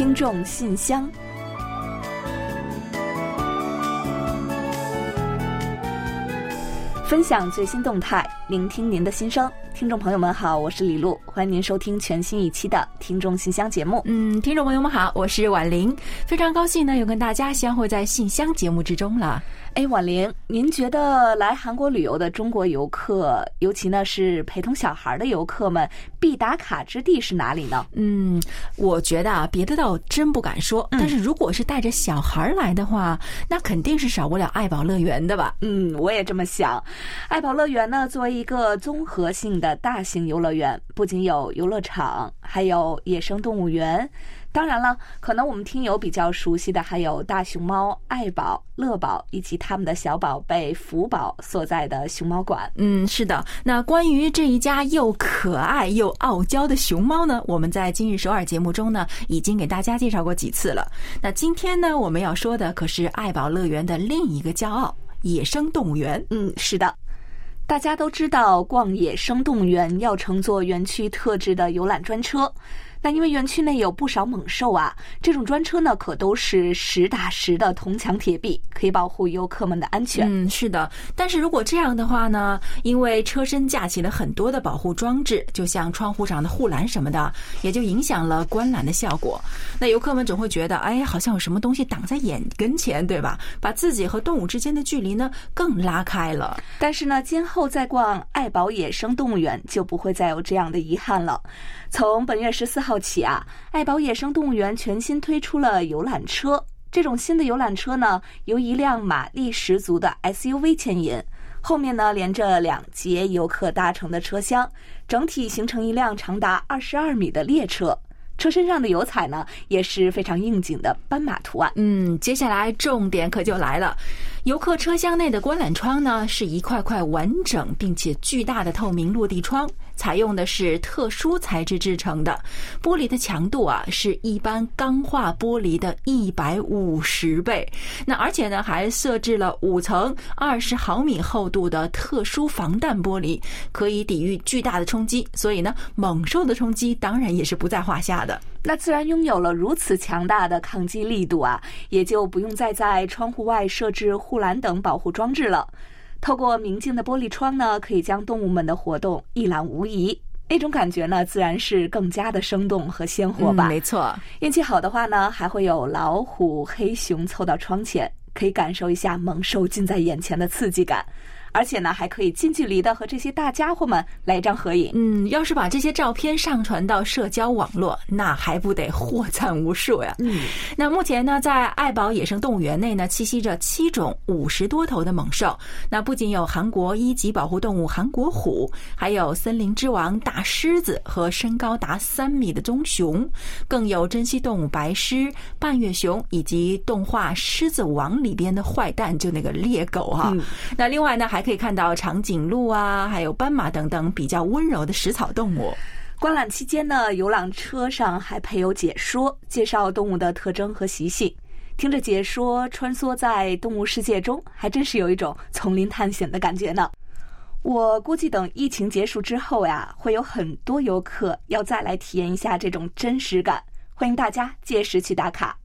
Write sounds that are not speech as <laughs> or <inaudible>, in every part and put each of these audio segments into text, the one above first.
听众信箱，分享最新动态，聆听您的心声。听众朋友们好，我是李璐，欢迎您收听全新一期的《听众信箱》节目。嗯，听众朋友们好，我是婉玲，非常高兴呢，又跟大家相会在信箱节目之中了。哎，婉玲，您觉得来韩国旅游的中国游客，尤其呢是陪同小孩的游客们，必打卡之地是哪里呢？嗯，我觉得啊，别的倒真不敢说，但是如果是带着小孩来的话，那肯定是少不了爱宝乐园的吧？嗯，我也这么想。爱宝乐园呢，作为一个综合性的大型游乐园，不仅有游乐场，还有野生动物园。当然了，可能我们听友比较熟悉的还有大熊猫爱宝、乐宝以及他们的小宝贝福宝所在的熊猫馆。嗯，是的。那关于这一家又可爱又傲娇的熊猫呢，我们在今日首尔节目中呢已经给大家介绍过几次了。那今天呢，我们要说的可是爱宝乐园的另一个骄傲——野生动物园。嗯，是的。大家都知道，逛野生动物园要乘坐园区特制的游览专车。那因为园区内有不少猛兽啊，这种专车呢可都是实打实的铜墙铁壁，可以保护游客们的安全。嗯，是的。但是如果这样的话呢，因为车身架起了很多的保护装置，就像窗户上的护栏什么的，也就影响了观览的效果。那游客们总会觉得，哎，好像有什么东西挡在眼跟前，对吧？把自己和动物之间的距离呢更拉开了。但是呢，今后再逛爱宝野生动物园就不会再有这样的遗憾了。从本月十四号起啊，爱宝野生动物园全新推出了游览车。这种新的游览车呢，由一辆马力十足的 SUV 牵引，后面呢连着两节游客搭乘的车厢，整体形成一辆长达二十二米的列车。车身上的油彩呢，也是非常应景的斑马图案。嗯，接下来重点可就来了，游客车厢内的观览窗呢，是一块块完整并且巨大的透明落地窗。采用的是特殊材质制成的玻璃的强度啊，是一般钢化玻璃的一百五十倍。那而且呢，还设置了五层二十毫米厚度的特殊防弹玻璃，可以抵御巨大的冲击。所以呢，猛兽的冲击当然也是不在话下的。那自然拥有了如此强大的抗击力度啊，也就不用再在窗户外设置护栏等保护装置了。透过明净的玻璃窗呢，可以将动物们的活动一览无遗。那种感觉呢，自然是更加的生动和鲜活吧。没错，运气好的话呢，还会有老虎、黑熊凑到窗前，可以感受一下猛兽近在眼前的刺激感。而且呢，还可以近距离的和这些大家伙们来一张合影。嗯，要是把这些照片上传到社交网络，那还不得获赞无数呀？嗯，那目前呢，在爱宝野生动物园内呢，栖息着七种五十多头的猛兽。那不仅有韩国一级保护动物韩国虎，还有森林之王大狮子和身高达三米的棕熊，更有珍稀动物白狮、半月熊以及动画《狮子王》里边的坏蛋，就那个猎狗哈。那另外呢，还还可以看到长颈鹿啊，还有斑马等等比较温柔的食草动物。观览期间呢，游览车上还配有解说，介绍动物的特征和习性。听着解说，穿梭在动物世界中，还真是有一种丛林探险的感觉呢。我估计等疫情结束之后呀，会有很多游客要再来体验一下这种真实感。欢迎大家届时去打卡。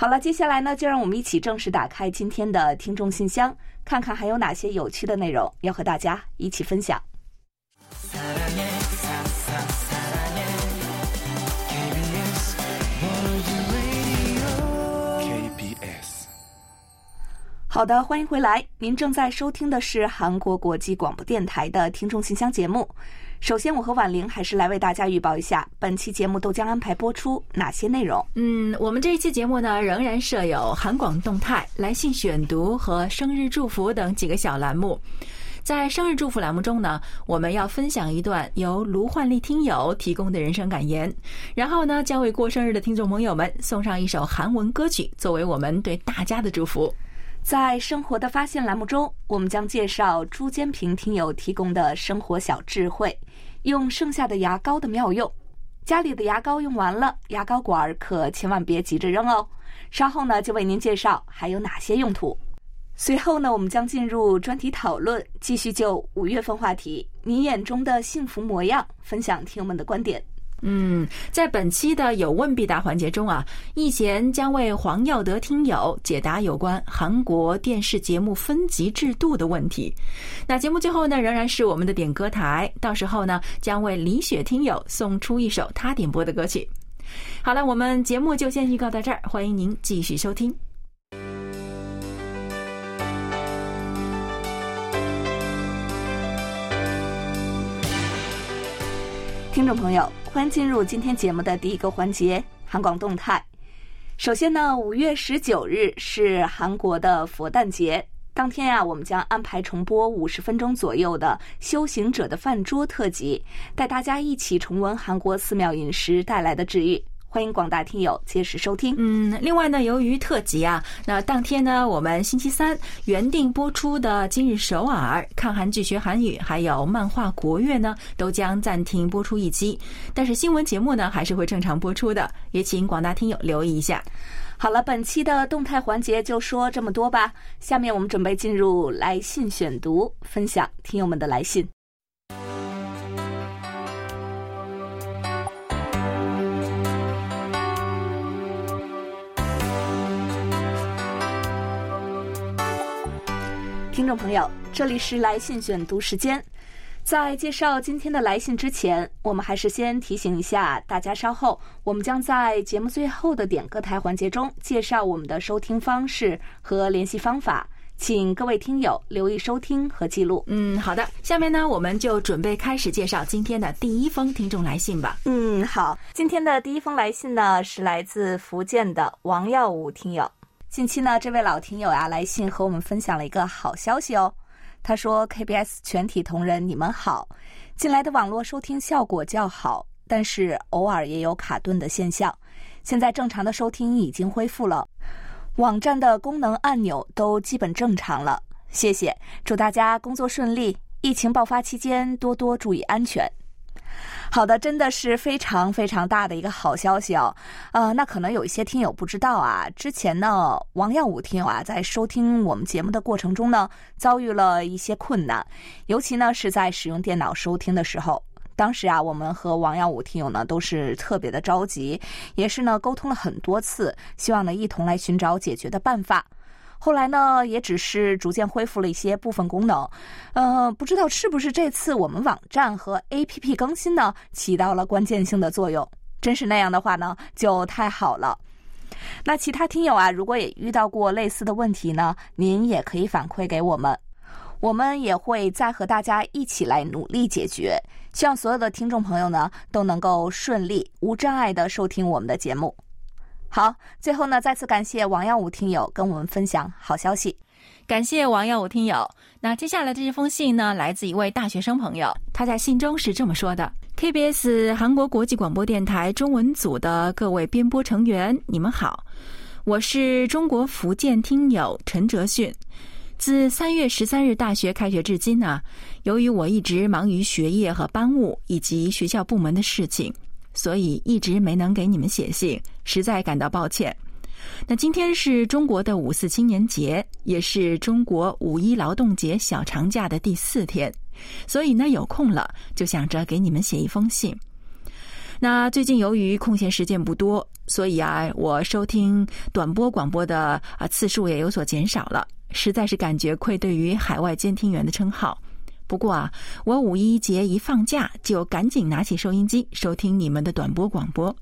好了，接下来呢，就让我们一起正式打开今天的听众信箱。看看还有哪些有趣的内容要和大家一起分享。好的，欢迎回来。您正在收听的是韩国国际广播电台的听众信箱节目。首先，我和婉玲还是来为大家预报一下本期节目都将安排播出哪些内容。嗯，我们这一期节目呢，仍然设有韩广动态、来信选读和生日祝福等几个小栏目。在生日祝福栏目中呢，我们要分享一段由卢焕丽听友提供的人生感言，然后呢，将为过生日的听众朋友们送上一首韩文歌曲，作为我们对大家的祝福。在生活的发现栏目中，我们将介绍朱坚平听友提供的生活小智慧。用剩下的牙膏的妙用，家里的牙膏用完了，牙膏管可千万别急着扔哦。稍后呢，就为您介绍还有哪些用途。随后呢，我们将进入专题讨论，继续就五月份话题“你眼中的幸福模样”分享听友们的观点。嗯，在本期的有问必答环节中啊，易贤将为黄耀德听友解答有关韩国电视节目分级制度的问题。那节目最后呢，仍然是我们的点歌台，到时候呢，将为李雪听友送出一首他点播的歌曲。好了，我们节目就先预告到这儿，欢迎您继续收听。听众朋友，欢迎进入今天节目的第一个环节——韩广动态。首先呢，五月十九日是韩国的佛诞节，当天呀，我们将安排重播五十分钟左右的《修行者的饭桌》特辑，带大家一起重温韩国寺庙饮食带来的治愈。欢迎广大听友届时收听。嗯，另外呢，由于特辑啊，那当天呢，我们星期三原定播出的《今日首尔》看韩剧学韩语，还有漫画国乐呢，都将暂停播出一期。但是新闻节目呢，还是会正常播出的，也请广大听友留意一下。好了，本期的动态环节就说这么多吧。下面我们准备进入来信选读，分享听友们的来信。听众朋友，这里是来信选读时间。在介绍今天的来信之前，我们还是先提醒一下大家，稍后我们将在节目最后的点歌台环节中介绍我们的收听方式和联系方法，请各位听友留意收听和记录。嗯，好的，下面呢，我们就准备开始介绍今天的第一封听众来信吧。嗯，好，今天的第一封来信呢是来自福建的王耀武听友。近期呢，这位老听友啊来信和我们分享了一个好消息哦。他说：“KBS 全体同仁，你们好。近来的网络收听效果较好，但是偶尔也有卡顿的现象。现在正常的收听已经恢复了，网站的功能按钮都基本正常了。谢谢，祝大家工作顺利。疫情爆发期间多多注意安全。”好的，真的是非常非常大的一个好消息哦。呃，那可能有一些听友不知道啊，之前呢，王耀武听友啊，在收听我们节目的过程中呢，遭遇了一些困难，尤其呢是在使用电脑收听的时候。当时啊，我们和王耀武听友呢都是特别的着急，也是呢沟通了很多次，希望呢一同来寻找解决的办法。后来呢，也只是逐渐恢复了一些部分功能，呃，不知道是不是这次我们网站和 APP 更新呢起到了关键性的作用。真是那样的话呢，就太好了。那其他听友啊，如果也遇到过类似的问题呢，您也可以反馈给我们，我们也会再和大家一起来努力解决。希望所有的听众朋友呢都能够顺利无障碍的收听我们的节目。好，最后呢，再次感谢王耀武听友跟我们分享好消息，感谢王耀武听友。那接下来的这封信呢，来自一位大学生朋友，他在信中是这么说的：“KBS 韩国国际广播电台中文组的各位编播成员，你们好，我是中国福建听友陈哲迅。自三月十三日大学开学至今呢，由于我一直忙于学业和班务以及学校部门的事情。”所以一直没能给你们写信，实在感到抱歉。那今天是中国的五四青年节，也是中国五一劳动节小长假的第四天，所以呢有空了就想着给你们写一封信。那最近由于空闲时间不多，所以啊我收听短波广播的啊次数也有所减少了，实在是感觉愧对于海外监听员的称号。不过啊，我五一节一放假就赶紧拿起收音机收听你们的短波广播。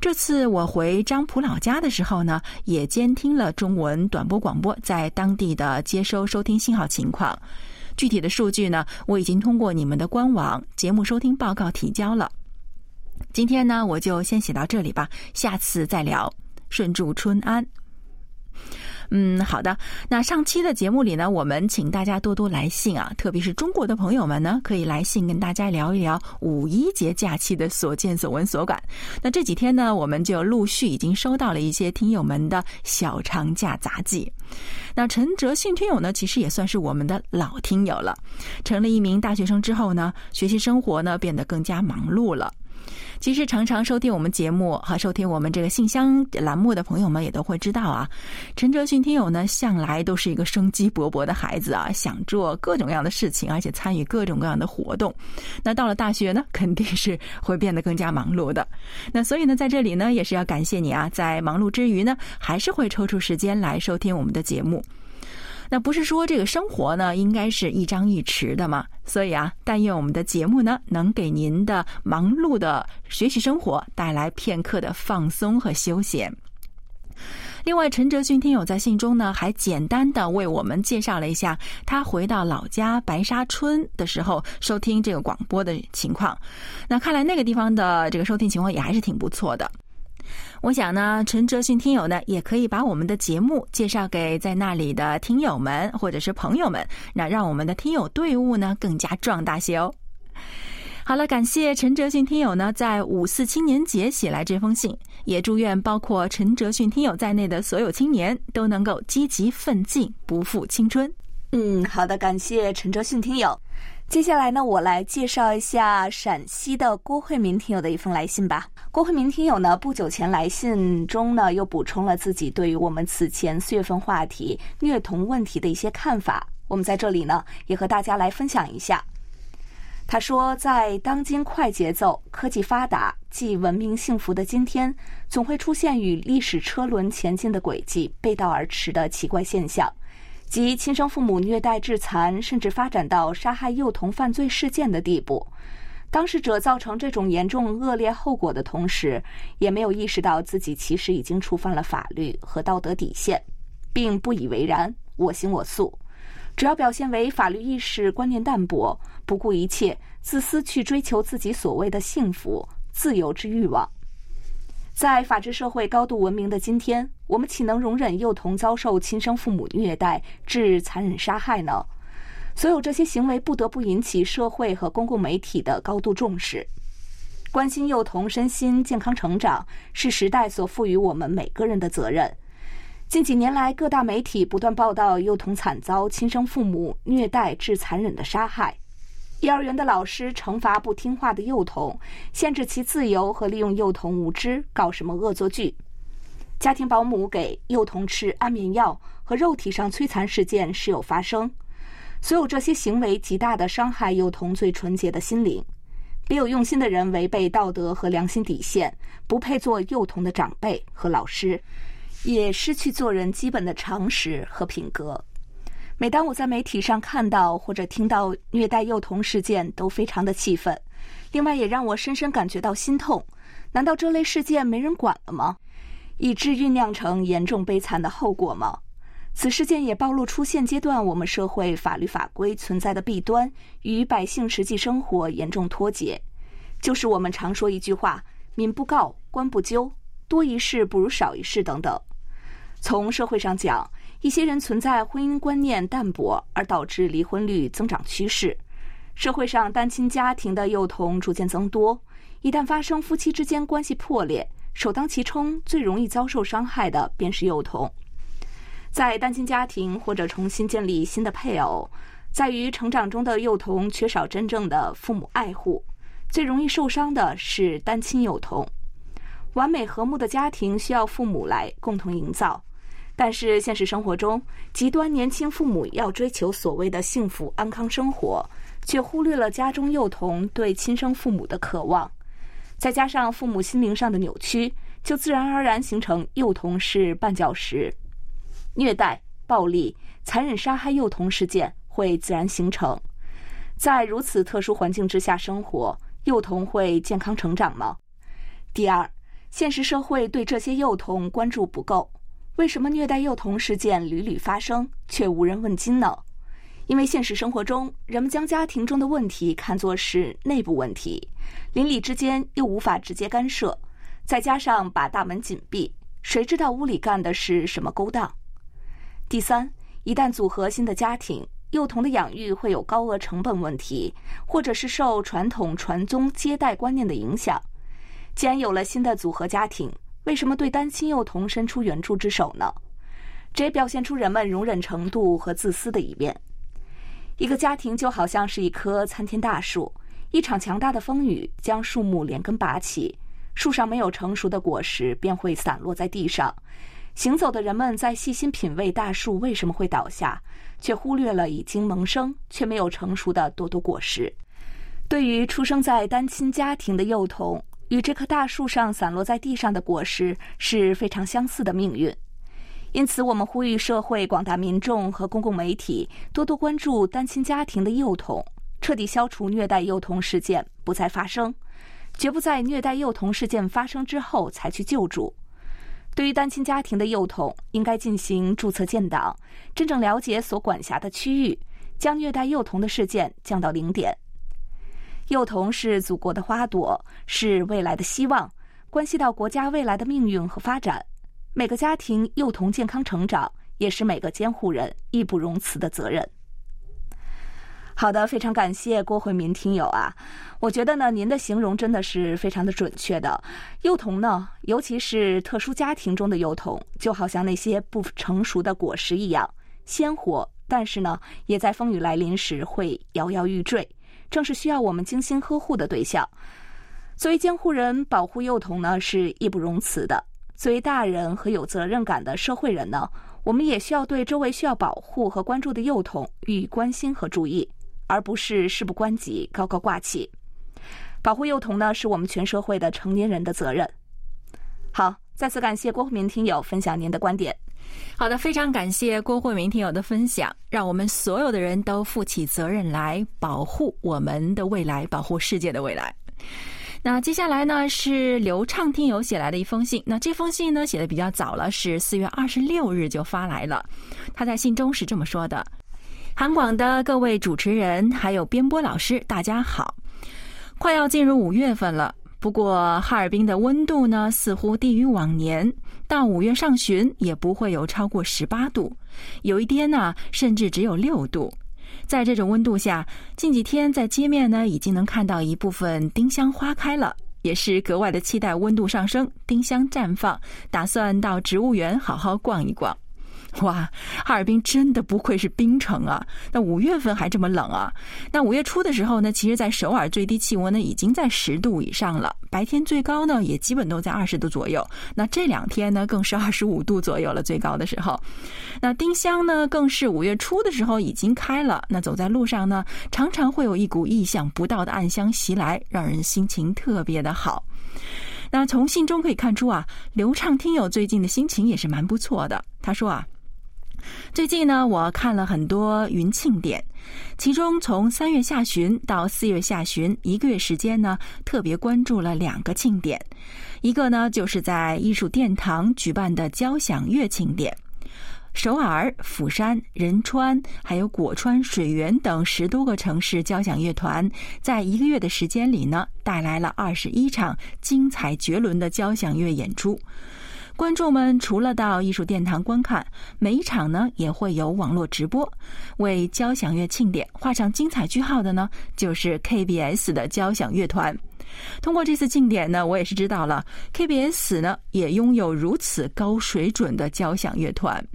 这次我回张浦老家的时候呢，也监听了中文短波广播在当地的接收收听信号情况。具体的数据呢，我已经通过你们的官网节目收听报告提交了。今天呢，我就先写到这里吧，下次再聊。顺祝春安。嗯，好的。那上期的节目里呢，我们请大家多多来信啊，特别是中国的朋友们呢，可以来信跟大家聊一聊五一节假期的所见所闻所感。那这几天呢，我们就陆续已经收到了一些听友们的小长假杂记。那陈哲信听友呢，其实也算是我们的老听友了。成了一名大学生之后呢，学习生活呢变得更加忙碌了。其实常常收听我们节目和收听我们这个信箱栏目的朋友们也都会知道啊，陈哲迅听友呢向来都是一个生机勃勃的孩子啊，想做各种各样的事情，而且参与各种各样的活动。那到了大学呢，肯定是会变得更加忙碌的。那所以呢，在这里呢，也是要感谢你啊，在忙碌之余呢，还是会抽出时间来收听我们的节目。那不是说这个生活呢，应该是一张一弛的吗？所以啊，但愿我们的节目呢，能给您的忙碌的学习生活带来片刻的放松和休闲。另外，陈哲勋听友在信中呢，还简单的为我们介绍了一下他回到老家白沙村的时候收听这个广播的情况。那看来那个地方的这个收听情况也还是挺不错的。我想呢，陈哲迅听友呢，也可以把我们的节目介绍给在那里的听友们或者是朋友们，那让我们的听友队伍呢更加壮大些哦。好了，感谢陈哲迅听友呢在五四青年节写来这封信，也祝愿包括陈哲迅听友在内的所有青年都能够积极奋进，不负青春。嗯，好的，感谢陈哲迅听友。接下来呢，我来介绍一下陕西的郭慧民听友的一封来信吧。郭慧民听友呢，不久前来信中呢，又补充了自己对于我们此前四月份话题虐童问题的一些看法。我们在这里呢，也和大家来分享一下。他说，在当今快节奏、科技发达、既文明幸福的今天，总会出现与历史车轮前进的轨迹背道而驰的奇怪现象。及亲生父母虐待致残，甚至发展到杀害幼童犯罪事件的地步，当事者造成这种严重恶劣后果的同时，也没有意识到自己其实已经触犯了法律和道德底线，并不以为然，我行我素，主要表现为法律意识观念淡薄，不顾一切，自私去追求自己所谓的幸福、自由之欲望。在法治社会高度文明的今天，我们岂能容忍幼童遭受亲生父母虐待致残忍杀害呢？所有这些行为不得不引起社会和公共媒体的高度重视。关心幼童身心健康成长是时代所赋予我们每个人的责任。近几年来，各大媒体不断报道幼童惨遭亲生父母虐待致残忍的杀害。幼儿园的老师惩罚不听话的幼童，限制其自由和利用幼童无知搞什么恶作剧。家庭保姆给幼童吃安眠药和肉体上摧残事件时有发生。所有这些行为极大的伤害幼童最纯洁的心灵。别有用心的人违背道德和良心底线，不配做幼童的长辈和老师，也失去做人基本的常识和品格。每当我在媒体上看到或者听到虐待幼童事件，都非常的气愤。另外，也让我深深感觉到心痛。难道这类事件没人管了吗？以致酝酿成严重悲惨的后果吗？此事件也暴露出现阶段我们社会法律法规存在的弊端，与百姓实际生活严重脱节。就是我们常说一句话：“民不告，官不究，多一事不如少一事”等等。从社会上讲，一些人存在婚姻观念淡薄，而导致离婚率增长趋势。社会上单亲家庭的幼童逐渐增多，一旦发生夫妻之间关系破裂，首当其冲、最容易遭受伤害的便是幼童。在单亲家庭或者重新建立新的配偶，在于成长中的幼童缺少真正的父母爱护，最容易受伤的是单亲幼童。完美和睦的家庭需要父母来共同营造。但是现实生活中，极端年轻父母要追求所谓的幸福安康生活，却忽略了家中幼童对亲生父母的渴望，再加上父母心灵上的扭曲，就自然而然形成幼童是绊脚石，虐待、暴力、残忍杀害幼童事件会自然形成。在如此特殊环境之下生活，幼童会健康成长吗？第二，现实社会对这些幼童关注不够。为什么虐待幼童事件屡屡发生，却无人问津呢？因为现实生活中，人们将家庭中的问题看作是内部问题，邻里之间又无法直接干涉，再加上把大门紧闭，谁知道屋里干的是什么勾当？第三，一旦组合新的家庭，幼童的养育会有高额成本问题，或者是受传统传宗接代观念的影响。既然有了新的组合家庭，为什么对单亲幼童伸出援助之手呢？这也表现出人们容忍程度和自私的一面。一个家庭就好像是一棵参天大树，一场强大的风雨将树木连根拔起，树上没有成熟的果实便会散落在地上。行走的人们在细心品味大树为什么会倒下，却忽略了已经萌生却没有成熟的朵朵果实。对于出生在单亲家庭的幼童，与这棵大树上散落在地上的果实是非常相似的命运。因此，我们呼吁社会广大民众和公共媒体多多关注单亲家庭的幼童。彻底消除虐待幼童事件，不再发生，绝不在虐待幼童事件发生之后才去救助。对于单亲家庭的幼童，应该进行注册建档，真正了解所管辖的区域，将虐待幼童的事件降到零点。幼童是祖国的花朵，是未来的希望，关系到国家未来的命运和发展。每个家庭幼童健康成长，也是每个监护人义不容辞的责任。好的，非常感谢郭慧民听友啊，我觉得呢，您的形容真的是非常的准确的。幼童呢，尤其是特殊家庭中的幼童，就好像那些不成熟的果实一样鲜活，但是呢，也在风雨来临时会摇摇欲坠，正是需要我们精心呵护的对象。作为监护人，保护幼童呢是义不容辞的。作为大人和有责任感的社会人呢，我们也需要对周围需要保护和关注的幼童予以关心和注意。而不是事不关己、高高挂起。保护幼童呢，是我们全社会的成年人的责任。好，再次感谢郭慧明听友分享您的观点。好的，非常感谢郭慧明听友的分享，让我们所有的人都负起责任来保护我们的未来，保护世界的未来。那接下来呢，是刘畅听友写来的一封信。那这封信呢，写的比较早了，是四月二十六日就发来了。他在信中是这么说的。韩广的各位主持人，还有编播老师，大家好！快要进入五月份了，不过哈尔滨的温度呢，似乎低于往年，到五月上旬也不会有超过十八度，有一天呢，甚至只有六度。在这种温度下，近几天在街面呢，已经能看到一部分丁香花开了，也是格外的期待温度上升，丁香绽放，打算到植物园好好逛一逛。<laughs> 哇，哈尔滨真的不愧是冰城啊！那五月份还这么冷啊？那五月初的时候呢，其实，在首尔最低气温呢已经在十度以上了，白天最高呢也基本都在二十度左右。那这两天呢，更是二十五度左右了，最高的时候。那丁香呢，更是五月初的时候已经开了。那走在路上呢，常常会有一股意想不到的暗香袭来，让人心情特别的好。那从信中可以看出啊，流畅听友最近的心情也是蛮不错的。他说啊。最近呢，我看了很多云庆典，其中从三月下旬到四月下旬一个月时间呢，特别关注了两个庆典。一个呢，就是在艺术殿堂举办的交响乐庆典，首尔、釜山、仁川还有果川、水源等十多个城市交响乐团，在一个月的时间里呢，带来了二十一场精彩绝伦的交响乐演出。观众们除了到艺术殿堂观看，每一场呢也会有网络直播。为交响乐庆典画上精彩句号的呢，就是 KBS 的交响乐团。通过这次庆典呢，我也是知道了 KBS 呢也拥有如此高水准的交响乐团。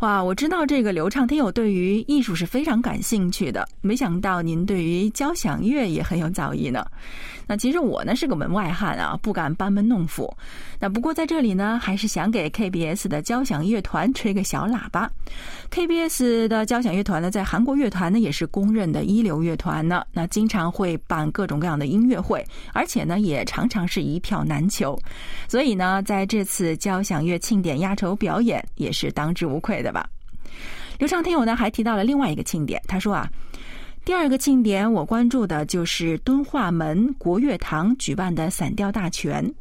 哇，我知道这个刘畅听友对于艺术是非常感兴趣的，没想到您对于交响乐也很有造诣呢。那其实我呢是个门外汉啊，不敢班门弄斧。那不过在这里呢，还是想给 KBS 的交响乐团吹个小喇叭。KBS 的交响乐团呢，在韩国乐团呢也是公认的一流乐团呢。那经常会办各种各样的音乐会，而且呢也常常是一票难求。所以呢，在这次交响乐庆典压轴表演也是当之无愧的吧。刘畅听友呢还提到了另外一个庆典，他说啊。第二个庆典，我关注的就是敦化门国乐堂举办的散调大全。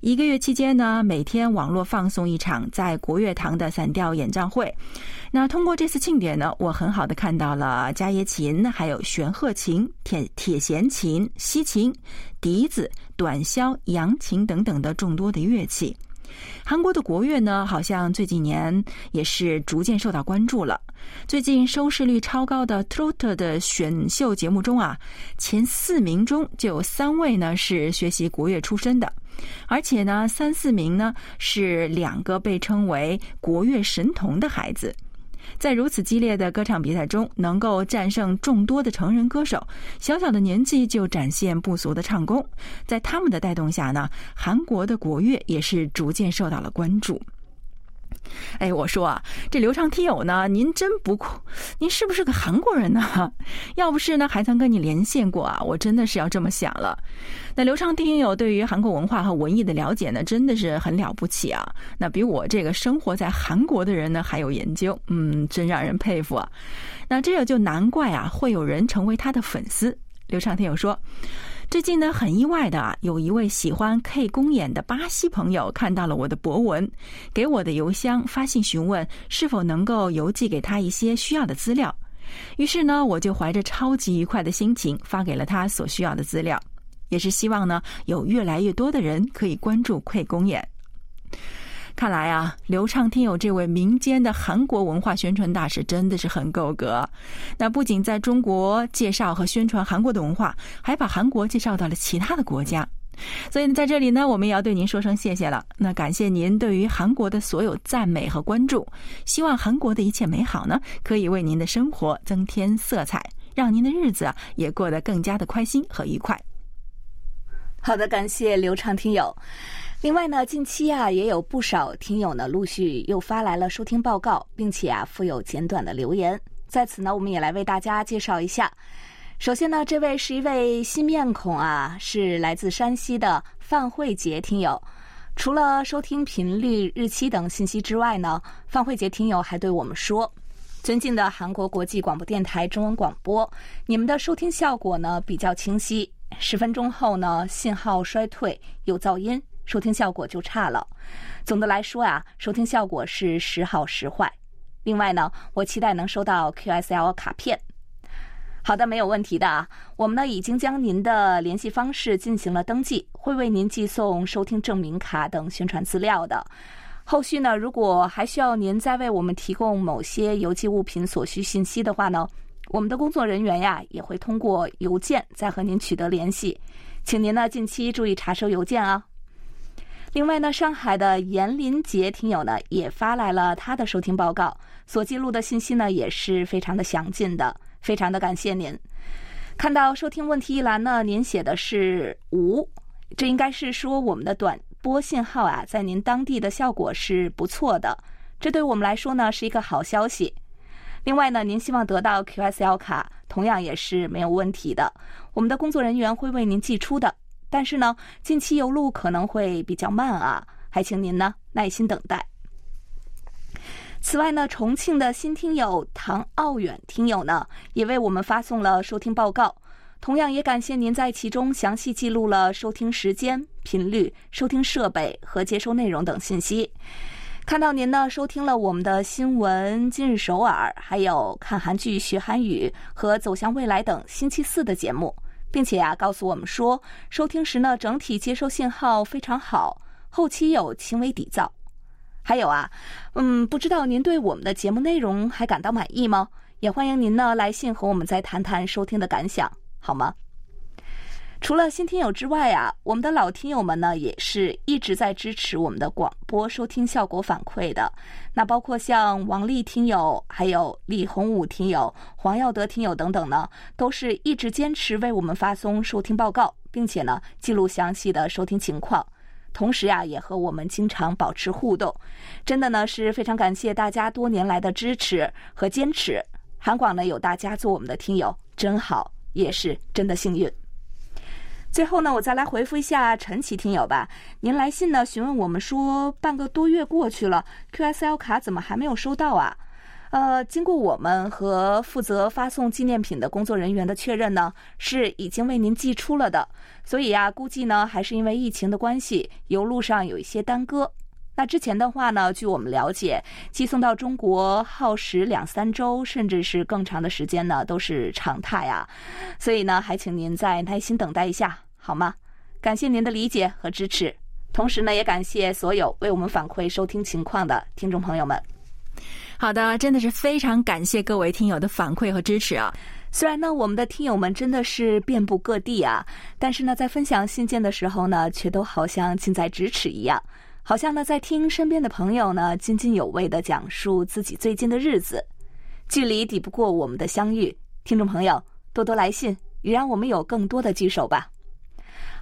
一个月期间呢，每天网络放送一场在国乐堂的散调演唱会。那通过这次庆典呢，我很好的看到了伽叶琴、还有玄鹤琴、铁铁弦琴、西琴、笛子、短箫、扬琴等等的众多的乐器。韩国的国乐呢，好像最近年也是逐渐受到关注了。最近收视率超高的 Trot 的选秀节目中啊，前四名中就有三位呢是学习国乐出身的，而且呢三四名呢是两个被称为国乐神童的孩子。在如此激烈的歌唱比赛中，能够战胜众多的成人歌手，小小的年纪就展现不俗的唱功。在他们的带动下呢，韩国的国乐也是逐渐受到了关注。哎，我说啊，这刘畅听友呢，您真不酷，您是不是个韩国人呢？<laughs> 要不是呢，还曾跟你连线过啊，我真的是要这么想了。那刘畅听友对于韩国文化和文艺的了解呢，真的是很了不起啊。那比我这个生活在韩国的人呢还有研究，嗯，真让人佩服啊。那这也就难怪啊，会有人成为他的粉丝。刘畅听友说。最近呢，很意外的啊，有一位喜欢 K 公演的巴西朋友看到了我的博文，给我的邮箱发信询问是否能够邮寄给他一些需要的资料。于是呢，我就怀着超级愉快的心情发给了他所需要的资料，也是希望呢，有越来越多的人可以关注 K 公演。看来啊，流畅听友这位民间的韩国文化宣传大使真的是很够格。那不仅在中国介绍和宣传韩国的文化，还把韩国介绍到了其他的国家。所以呢，在这里呢，我们也要对您说声谢谢了。那感谢您对于韩国的所有赞美和关注。希望韩国的一切美好呢，可以为您的生活增添色彩，让您的日子也过得更加的开心和愉快。好的，感谢流畅听友。另外呢，近期啊也有不少听友呢陆续又发来了收听报告，并且啊附有简短的留言。在此呢，我们也来为大家介绍一下。首先呢，这位是一位新面孔啊，是来自山西的范慧杰听友。除了收听频率、日期等信息之外呢，范慧杰听友还对我们说：“尊敬的韩国国际广播电台中文广播，你们的收听效果呢比较清晰，十分钟后呢信号衰退，有噪音。”收听效果就差了。总的来说啊，收听效果是时好时坏。另外呢，我期待能收到 QSL 卡片。好的，没有问题的。我们呢已经将您的联系方式进行了登记，会为您寄送收听证明卡等宣传资料的。后续呢，如果还需要您再为我们提供某些邮寄物品所需信息的话呢，我们的工作人员呀也会通过邮件再和您取得联系。请您呢近期注意查收邮件啊。另外呢，上海的严林杰听友呢也发来了他的收听报告，所记录的信息呢也是非常的详尽的，非常的感谢您。看到收听问题一栏呢，您写的是无，这应该是说我们的短波信号啊，在您当地的效果是不错的，这对我们来说呢是一个好消息。另外呢，您希望得到 QSL 卡，同样也是没有问题的，我们的工作人员会为您寄出的。但是呢，近期邮路可能会比较慢啊，还请您呢耐心等待。此外呢，重庆的新听友唐奥远听友呢，也为我们发送了收听报告，同样也感谢您在其中详细记录了收听时间、频率、收听设备和接收内容等信息。看到您呢收听了我们的新闻、今日首尔，还有看韩剧学韩语和走向未来等星期四的节目。并且啊，告诉我们说，收听时呢，整体接收信号非常好，后期有轻微底噪。还有啊，嗯，不知道您对我们的节目内容还感到满意吗？也欢迎您呢来信和我们再谈谈收听的感想，好吗？除了新听友之外啊，我们的老听友们呢也是一直在支持我们的广播收听效果反馈的。那包括像王丽听友、还有李洪武听友、黄耀德听友等等呢，都是一直坚持为我们发送收听报告，并且呢记录详细的收听情况，同时呀也和我们经常保持互动。真的呢是非常感谢大家多年来的支持和坚持。韩广呢有大家做我们的听友真好，也是真的幸运。最后呢，我再来回复一下陈奇听友吧。您来信呢，询问我们说，半个多月过去了，QSL 卡怎么还没有收到啊？呃，经过我们和负责发送纪念品的工作人员的确认呢，是已经为您寄出了的。所以呀，估计呢，还是因为疫情的关系，邮路上有一些耽搁。那之前的话呢，据我们了解，寄送到中国耗时两三周，甚至是更长的时间呢，都是常态啊。所以呢，还请您再耐心等待一下。好吗？感谢您的理解和支持，同时呢，也感谢所有为我们反馈收听情况的听众朋友们。好的，真的是非常感谢各位听友的反馈和支持啊！虽然呢，我们的听友们真的是遍布各地啊，但是呢，在分享信件的时候呢，却都好像近在咫尺一样，好像呢，在听身边的朋友呢津津有味的讲述自己最近的日子。距离抵不过我们的相遇。听众朋友，多多来信，也让我们有更多的聚首吧。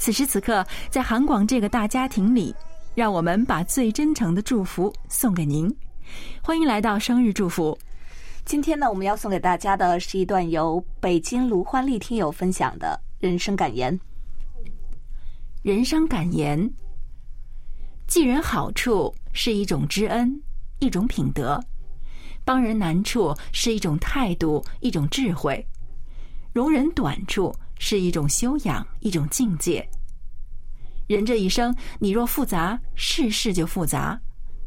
此时此刻，在韩广这个大家庭里，让我们把最真诚的祝福送给您。欢迎来到生日祝福。今天呢，我们要送给大家的是一段由北京卢欢丽听友分享的人生感言。人生感言：记人好处是一种知恩。一种品德，帮人难处是一种态度，一种智慧；容人短处是一种修养，一种境界。人这一生，你若复杂，世事就复杂；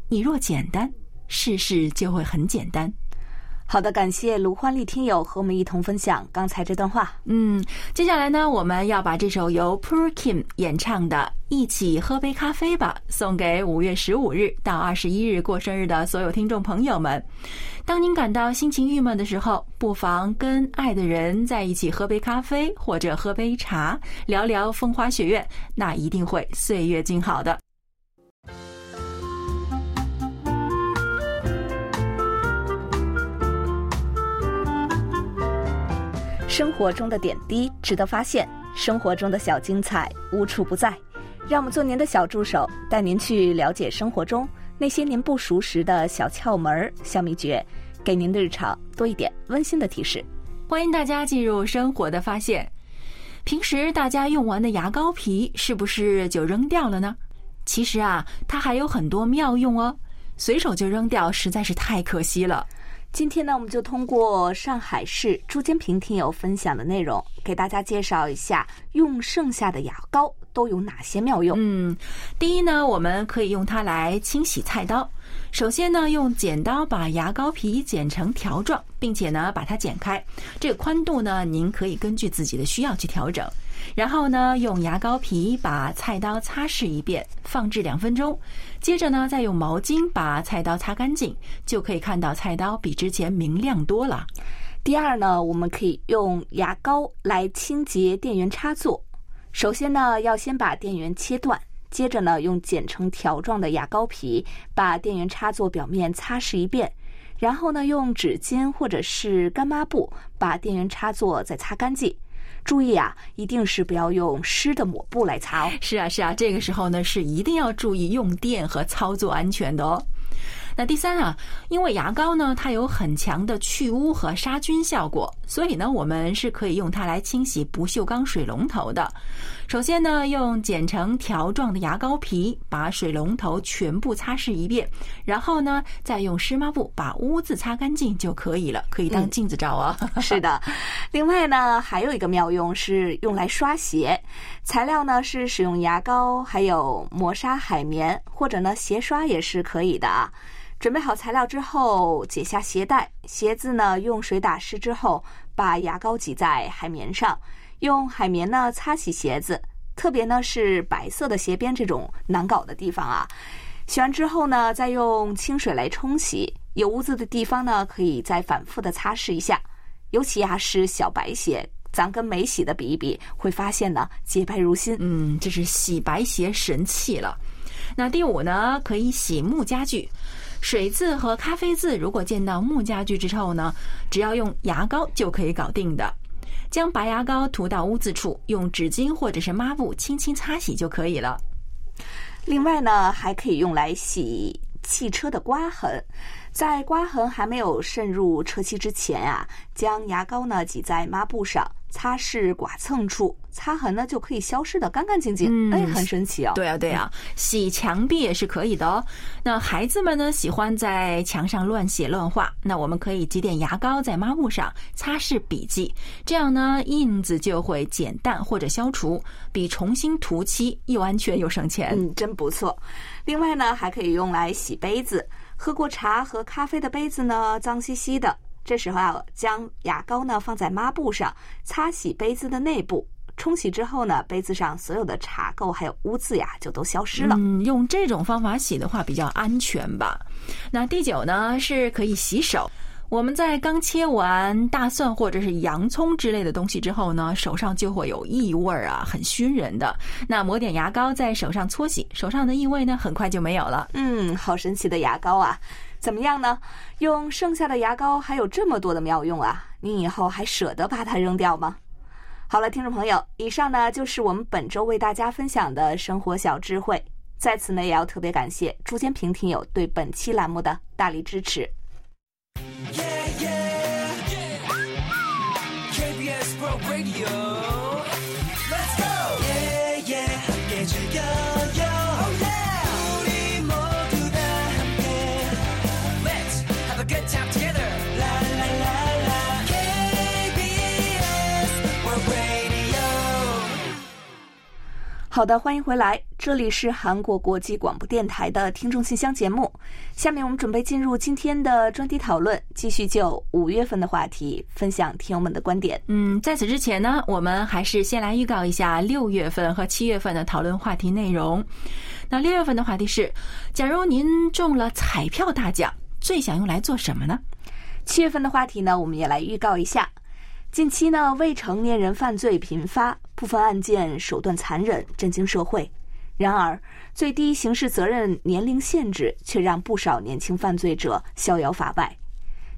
你若简单，世事就会很简单。好的，感谢卢欢丽听友和我们一同分享刚才这段话。嗯，接下来呢，我们要把这首由 Pur Kim 演唱的《一起喝杯咖啡吧》送给五月十五日到二十一日过生日的所有听众朋友们。当您感到心情郁闷的时候，不妨跟爱的人在一起喝杯咖啡，或者喝杯茶，聊聊风花雪月，那一定会岁月静好的。生活中的点滴值得发现，生活中的小精彩无处不在。让我们做您的小助手，带您去了解生活中那些您不熟识的小窍门、小秘诀，给您的日常多一点温馨的提示。欢迎大家进入生活的发现。平时大家用完的牙膏皮是不是就扔掉了呢？其实啊，它还有很多妙用哦，随手就扔掉实在是太可惜了。今天呢，我们就通过上海市朱坚平听友分享的内容，给大家介绍一下用剩下的牙膏都有哪些妙用。嗯，第一呢，我们可以用它来清洗菜刀。首先呢，用剪刀把牙膏皮剪成条状，并且呢把它剪开。这个宽度呢，您可以根据自己的需要去调整。然后呢，用牙膏皮把菜刀擦拭一遍，放置两分钟。接着呢，再用毛巾把菜刀擦干净，就可以看到菜刀比之前明亮多了。第二呢，我们可以用牙膏来清洁电源插座。首先呢，要先把电源切断，接着呢，用剪成条状的牙膏皮把电源插座表面擦拭一遍，然后呢，用纸巾或者是干抹布把电源插座再擦干净。注意啊，一定是不要用湿的抹布来擦哦。是啊，是啊，这个时候呢是一定要注意用电和操作安全的哦。那第三啊，因为牙膏呢，它有很强的去污和杀菌效果，所以呢，我们是可以用它来清洗不锈钢水龙头的。首先呢，用剪成条状的牙膏皮把水龙头全部擦拭一遍，然后呢，再用湿抹布把污渍擦干净就可以了，可以当镜子照啊。<laughs> <laughs> 是的，另外呢，还有一个妙用是用来刷鞋，材料呢是使用牙膏，还有磨砂海绵，或者呢鞋刷也是可以的啊。准备好材料之后，解下鞋带，鞋子呢用水打湿之后，把牙膏挤在海绵上，用海绵呢擦洗鞋子，特别呢是白色的鞋边这种难搞的地方啊。洗完之后呢，再用清水来冲洗，有污渍的地方呢可以再反复的擦拭一下，尤其啊是小白鞋，咱跟没洗的比一比，会发现呢洁白如新。嗯，这是洗白鞋神器了。那第五呢，可以洗木家具。水渍和咖啡渍，如果见到木家具之后呢，只要用牙膏就可以搞定的。将白牙膏涂到污渍处，用纸巾或者是抹布轻轻擦洗就可以了。另外呢，还可以用来洗汽车的刮痕。在刮痕还没有渗入车漆之前啊，将牙膏呢挤在抹布上。擦拭剐蹭处，擦痕呢就可以消失的干干净净。哎，很神奇哦。对啊，对啊，洗墙壁也是可以的哦。那孩子们呢喜欢在墙上乱写乱画，那我们可以挤点牙膏在抹布上擦拭笔记，这样呢印子就会减淡或者消除，比重新涂漆又安全又省钱。嗯，真不错。另外呢，还可以用来洗杯子。喝过茶和咖啡的杯子呢，脏兮兮的。这时候要将牙膏呢放在抹布上，擦洗杯子的内部。冲洗之后呢，杯子上所有的茶垢还有污渍呀，就都消失了。嗯，用这种方法洗的话比较安全吧。那第九呢，是可以洗手。我们在刚切完大蒜或者是洋葱之类的东西之后呢，手上就会有异味啊，很熏人的。那抹点牙膏在手上搓洗，手上的异味呢，很快就没有了。嗯，好神奇的牙膏啊！怎么样呢？用剩下的牙膏还有这么多的妙用啊！你以后还舍得把它扔掉吗？好了，听众朋友，以上呢就是我们本周为大家分享的生活小智慧。在此呢，也要特别感谢朱坚平听友对本期栏目的大力支持。好的，欢迎回来，这里是韩国国际广播电台的听众信箱节目。下面我们准备进入今天的专题讨论，继续就五月份的话题分享听友们的观点。嗯，在此之前呢，我们还是先来预告一下六月份和七月份的讨论话题内容。那六月份的话题是：假如您中了彩票大奖，最想用来做什么呢？七月份的话题呢，我们也来预告一下。近期呢，未成年人犯罪频发，部分案件手段残忍，震惊社会。然而，最低刑事责任年龄限制却让不少年轻犯罪者逍遥法外。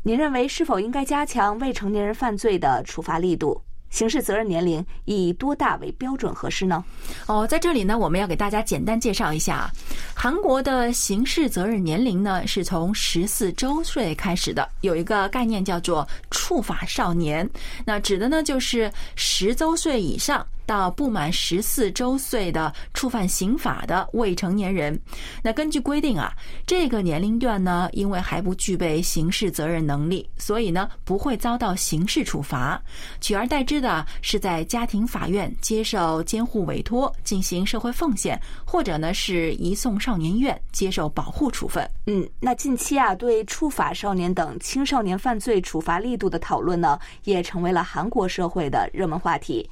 您认为是否应该加强未成年人犯罪的处罚力度？刑事责任年龄以多大为标准合适呢？哦，在这里呢，我们要给大家简单介绍一下啊，韩国的刑事责任年龄呢是从十四周岁开始的，有一个概念叫做触法少年，那指的呢就是十周岁以上。到不满十四周岁的触犯刑法的未成年人，那根据规定啊，这个年龄段呢，因为还不具备刑事责任能力，所以呢不会遭到刑事处罚，取而代之的是在家庭法院接受监护委托进行社会奉献，或者呢是移送少年院接受保护处分。嗯，那近期啊，对触法少年等青少年犯罪处罚力度的讨论呢，也成为了韩国社会的热门话题。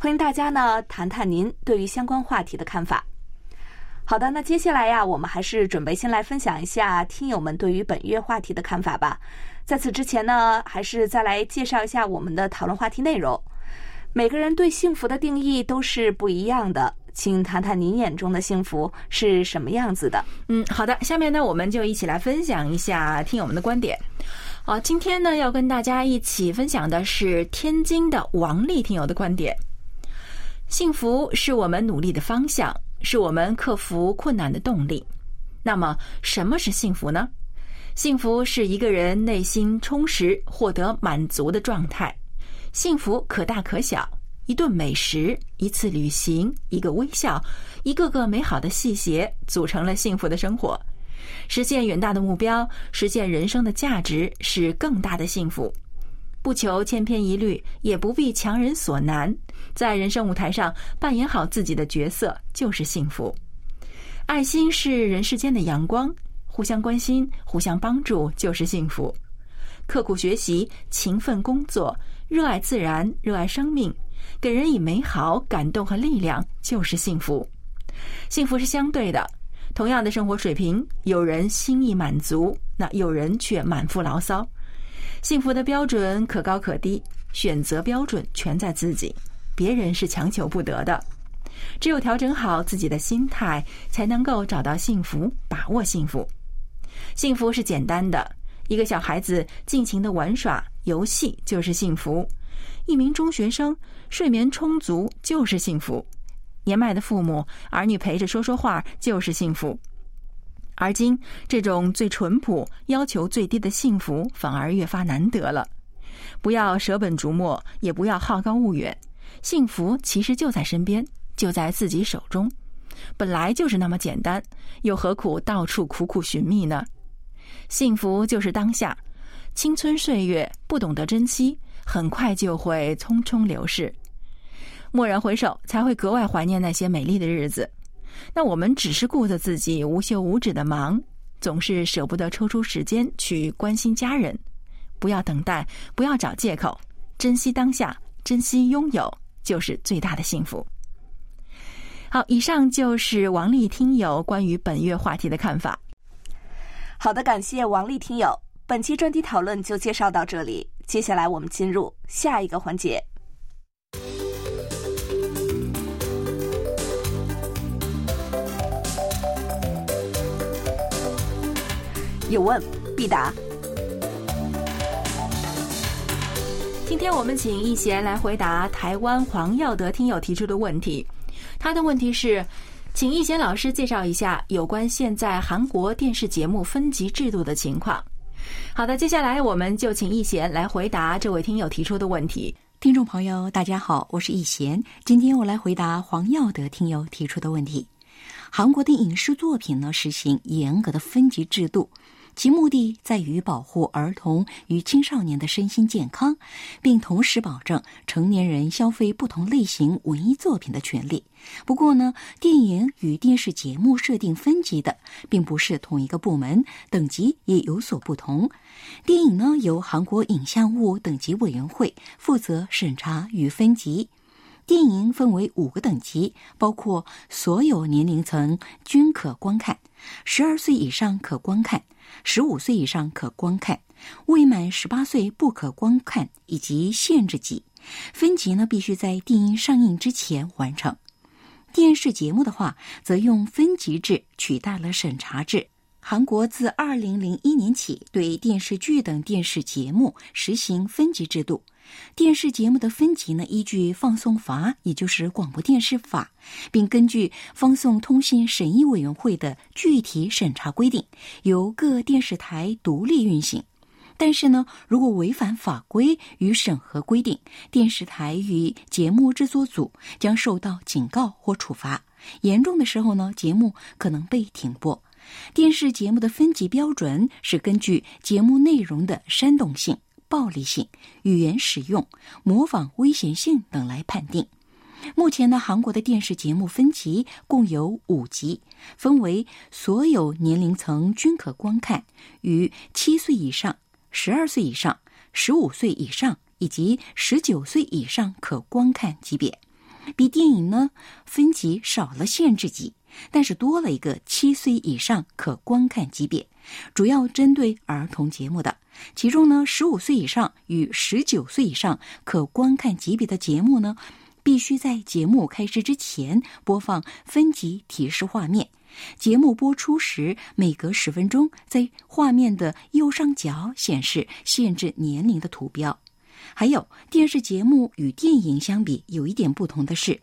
欢迎大家呢谈谈您对于相关话题的看法。好的，那接下来呀，我们还是准备先来分享一下听友们对于本月话题的看法吧。在此之前呢，还是再来介绍一下我们的讨论话题内容。每个人对幸福的定义都是不一样的，请谈谈您眼中的幸福是什么样子的？嗯，好的，下面呢，我们就一起来分享一下听友们的观点。好，今天呢，要跟大家一起分享的是天津的王丽听友的观点。幸福是我们努力的方向，是我们克服困难的动力。那么，什么是幸福呢？幸福是一个人内心充实、获得满足的状态。幸福可大可小，一顿美食、一次旅行、一个微笑、一个个美好的细节，组成了幸福的生活。实现远大的目标，实现人生的价值，是更大的幸福。不求千篇一律，也不必强人所难，在人生舞台上扮演好自己的角色就是幸福。爱心是人世间的阳光，互相关心、互相帮助就是幸福。刻苦学习、勤奋工作、热爱自然、热爱生命，给人以美好感动和力量就是幸福。幸福是相对的，同样的生活水平，有人心意满足，那有人却满腹牢骚。幸福的标准可高可低，选择标准全在自己，别人是强求不得的。只有调整好自己的心态，才能够找到幸福，把握幸福。幸福是简单的，一个小孩子尽情的玩耍游戏就是幸福；一名中学生睡眠充足就是幸福；年迈的父母儿女陪着说说话就是幸福。而今，这种最淳朴、要求最低的幸福，反而越发难得了。不要舍本逐末，也不要好高骛远。幸福其实就在身边，就在自己手中，本来就是那么简单，又何苦到处苦苦寻觅呢？幸福就是当下，青春岁月不懂得珍惜，很快就会匆匆流逝。蓦然回首，才会格外怀念那些美丽的日子。那我们只是顾着自己无休无止的忙，总是舍不得抽出时间去关心家人。不要等待，不要找借口，珍惜当下，珍惜拥有，就是最大的幸福。好，以上就是王丽听友关于本月话题的看法。好的，感谢王丽听友。本期专题讨论就介绍到这里，接下来我们进入下一个环节。有问必答。今天我们请易贤来回答台湾黄耀德听友提出的问题。他的问题是，请易贤老师介绍一下有关现在韩国电视节目分级制度的情况。好的，接下来我们就请易贤来回答这位听友提出的问题。听众朋友，大家好，我是易贤，今天我来回答黄耀德听友提出的问题。韩国的影视作品呢，实行严格的分级制度。其目的在于保护儿童与青少年的身心健康，并同时保证成年人消费不同类型文艺作品的权利。不过呢，电影与电视节目设定分级的并不是同一个部门，等级也有所不同。电影呢，由韩国影像物等级委员会负责审查与分级。电影分为五个等级，包括所有年龄层均可观看，十二岁以上可观看，十五岁以上可观看，未满十八岁不可观看，以及限制级。分级呢，必须在电影上映之前完成。电视节目的话，则用分级制取代了审查制。韩国自二零零一年起对电视剧等电视节目实行分级制度。电视节目的分级呢，依据放送法，也就是广播电视法，并根据放送通信审议委员会的具体审查规定，由各电视台独立运行。但是呢，如果违反法规与审核规定，电视台与节目制作组将受到警告或处罚。严重的时候呢，节目可能被停播。电视节目的分级标准是根据节目内容的煽动性。暴力性、语言使用、模仿危险性等来判定。目前呢，韩国的电视节目分级共有五级，分为所有年龄层均可观看、与七岁以上、十二岁以上、十五岁以上以及十九岁以上可观看级别。比电影呢分级少了限制级，但是多了一个七岁以上可观看级别，主要针对儿童节目的。其中呢，十五岁以上与十九岁以上可观看级别的节目呢，必须在节目开始之前播放分级提示画面。节目播出时，每隔十分钟在画面的右上角显示限制年龄的图标。还有，电视节目与电影相比，有一点不同的是，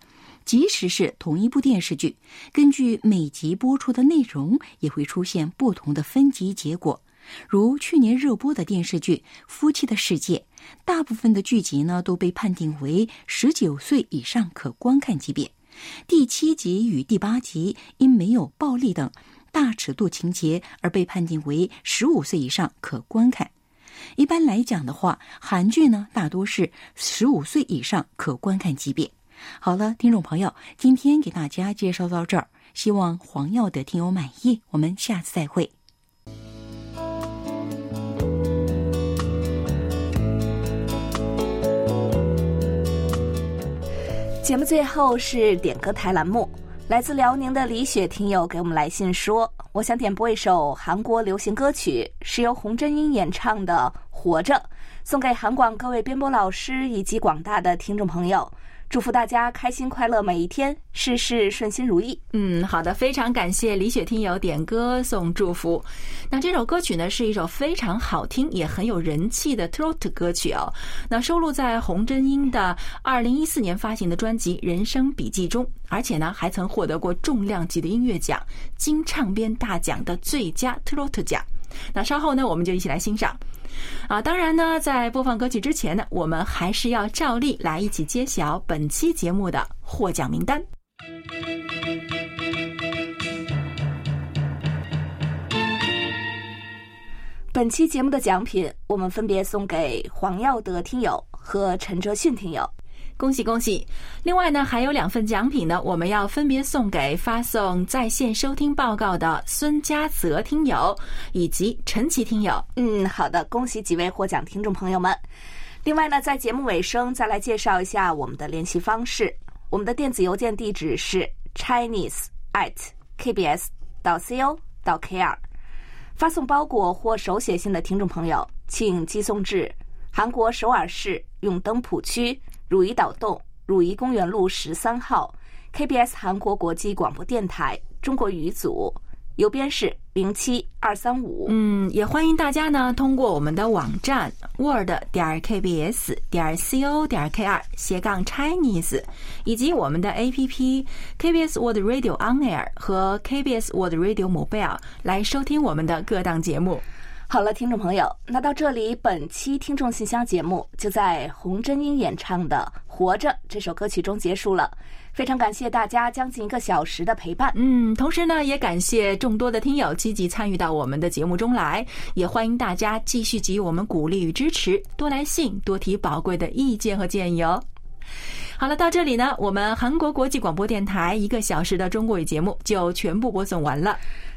即使是同一部电视剧，根据每集播出的内容，也会出现不同的分级结果。如去年热播的电视剧《夫妻的世界》，大部分的剧集呢都被判定为十九岁以上可观看级别，第七集与第八集因没有暴力等大尺度情节而被判定为十五岁以上可观看。一般来讲的话，韩剧呢大多是十五岁以上可观看级别。好了，听众朋友，今天给大家介绍到这儿，希望黄耀的听友满意，我们下次再会。节目最后是点歌台栏目，来自辽宁的李雪听友给我们来信说：“我想点播一首韩国流行歌曲，是由洪真英演唱的《活着》，送给韩广各位编播老师以及广大的听众朋友。”祝福大家开心快乐每一天，事事顺心如意。嗯，好的，非常感谢李雪听友点歌送祝福。那这首歌曲呢，是一首非常好听也很有人气的 trot 歌曲哦。那收录在洪真英的二零一四年发行的专辑《人生笔记》中，而且呢，还曾获得过重量级的音乐奖金唱片大奖的最佳 trot 奖。那稍后呢，我们就一起来欣赏。啊，当然呢，在播放歌曲之前呢，我们还是要照例来一起揭晓本期节目的获奖名单。本期节目的奖品，我们分别送给黄耀德听友和陈哲迅听友。恭喜恭喜！另外呢，还有两份奖品呢，我们要分别送给发送在线收听报告的孙家泽听友以及陈奇听友。嗯，好的，恭喜几位获奖听众朋友们。另外呢，在节目尾声再来介绍一下我们的联系方式。我们的电子邮件地址是 chinese at kbs 到 co 到 kr。发送包裹或手写信的听众朋友，请寄送至韩国首尔市永登浦区汝矣岛洞汝矣公园路十三号 KBS 韩国国际广播电台中国语组。邮编是零七二三五。嗯，也欢迎大家呢通过我们的网站 word 点 kbs 点 co 点 kr 斜杠 Chinese，以及我们的 APP KBS World Radio On Air 和 KBS World Radio Mobile 来收听我们的各档节目。好了，听众朋友，那到这里，本期听众信箱节目就在洪真英演唱的《活着》这首歌曲中结束了。非常感谢大家将近一个小时的陪伴。嗯，同时呢，也感谢众多的听友积极参与到我们的节目中来，也欢迎大家继续给予我们鼓励与支持，多来信，多提宝贵的意见和建议哦。好了，到这里呢，我们韩国国际广播电台一个小时的中国语节目就全部播送完了。